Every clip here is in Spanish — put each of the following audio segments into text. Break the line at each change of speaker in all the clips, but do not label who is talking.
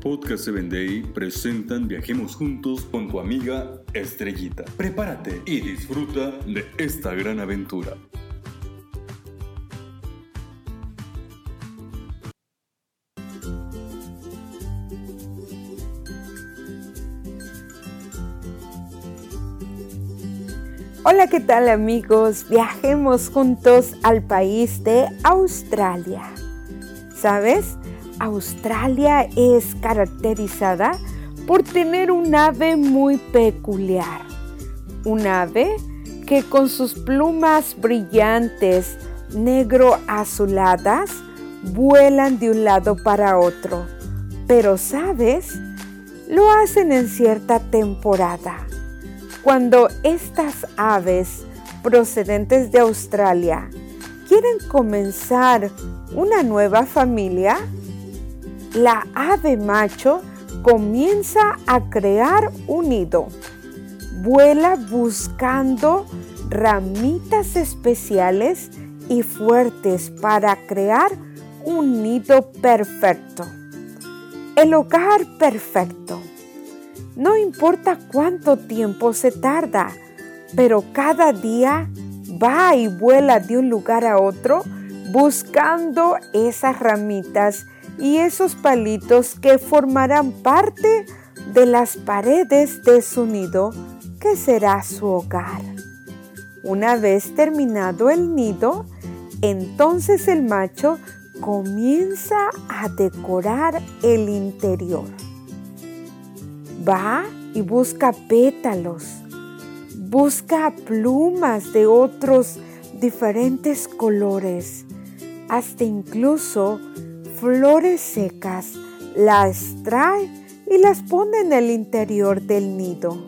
Podcast 7 Day presentan Viajemos Juntos con tu amiga Estrellita. Prepárate y disfruta de esta gran aventura.
Hola, ¿qué tal amigos? Viajemos juntos al país de Australia. ¿Sabes? Australia es caracterizada por tener un ave muy peculiar. Un ave que con sus plumas brillantes negro azuladas vuelan de un lado para otro. Pero, ¿sabes? Lo hacen en cierta temporada cuando estas aves procedentes de Australia quieren comenzar una nueva familia, la ave macho comienza a crear un nido. Vuela buscando ramitas especiales y fuertes para crear un nido perfecto. El hogar perfecto. No importa cuánto tiempo se tarda, pero cada día va y vuela de un lugar a otro buscando esas ramitas y esos palitos que formarán parte de las paredes de su nido, que será su hogar. Una vez terminado el nido, entonces el macho comienza a decorar el interior va y busca pétalos, busca plumas de otros diferentes colores, hasta incluso flores secas, las trae y las pone en el interior del nido.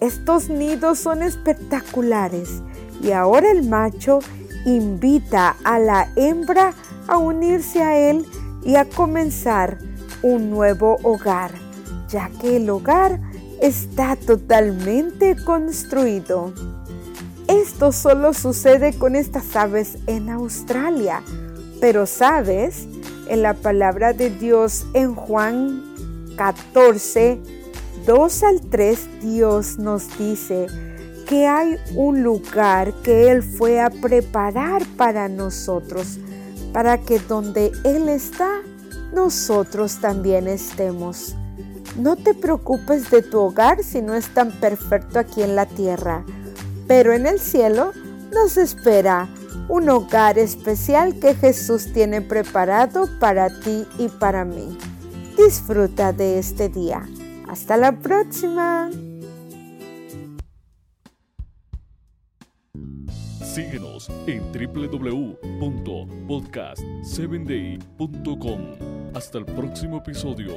Estos nidos son espectaculares y ahora el macho invita a la hembra a unirse a él y a comenzar un nuevo hogar ya que el hogar está totalmente construido. Esto solo sucede con estas aves en Australia, pero sabes, en la palabra de Dios en Juan 14, 2 al 3, Dios nos dice que hay un lugar que Él fue a preparar para nosotros, para que donde Él está, nosotros también estemos. No te preocupes de tu hogar si no es tan perfecto aquí en la tierra, pero en el cielo nos espera un hogar especial que Jesús tiene preparado para ti y para mí. Disfruta de este día. Hasta la próxima.
Síguenos en www.podcast7day.com. Hasta el próximo episodio.